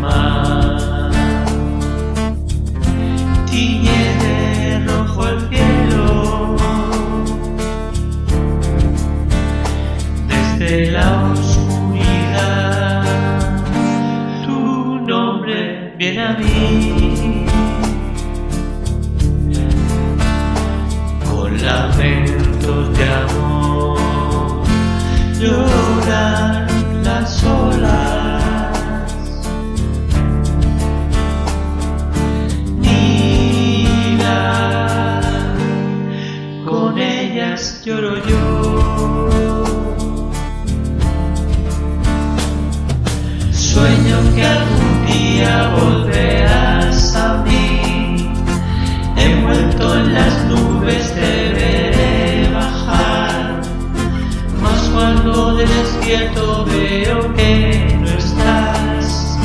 Mar, tiñe de rojo el cielo. Desde la oscuridad, tu nombre viene a mí. Lloro yo. Sueño que algún día volverás a mí, envuelto en las nubes te veré bajar. Mas cuando despierto veo que no estás,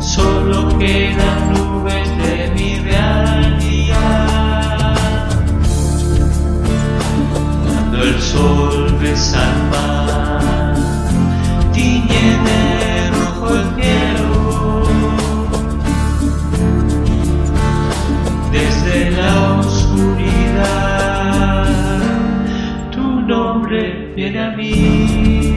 solo quedan El sol besa al mar, tiñe de rojo el cielo. Desde la oscuridad, tu nombre viene a mí.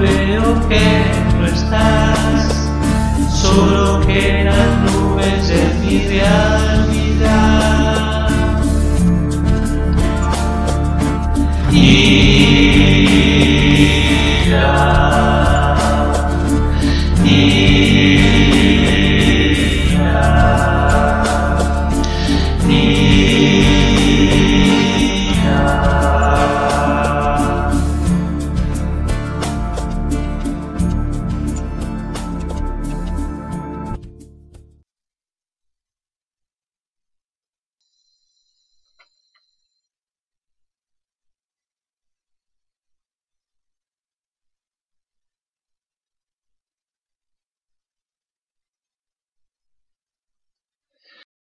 Veo que no estás, solo quedan nubes de mi realidad.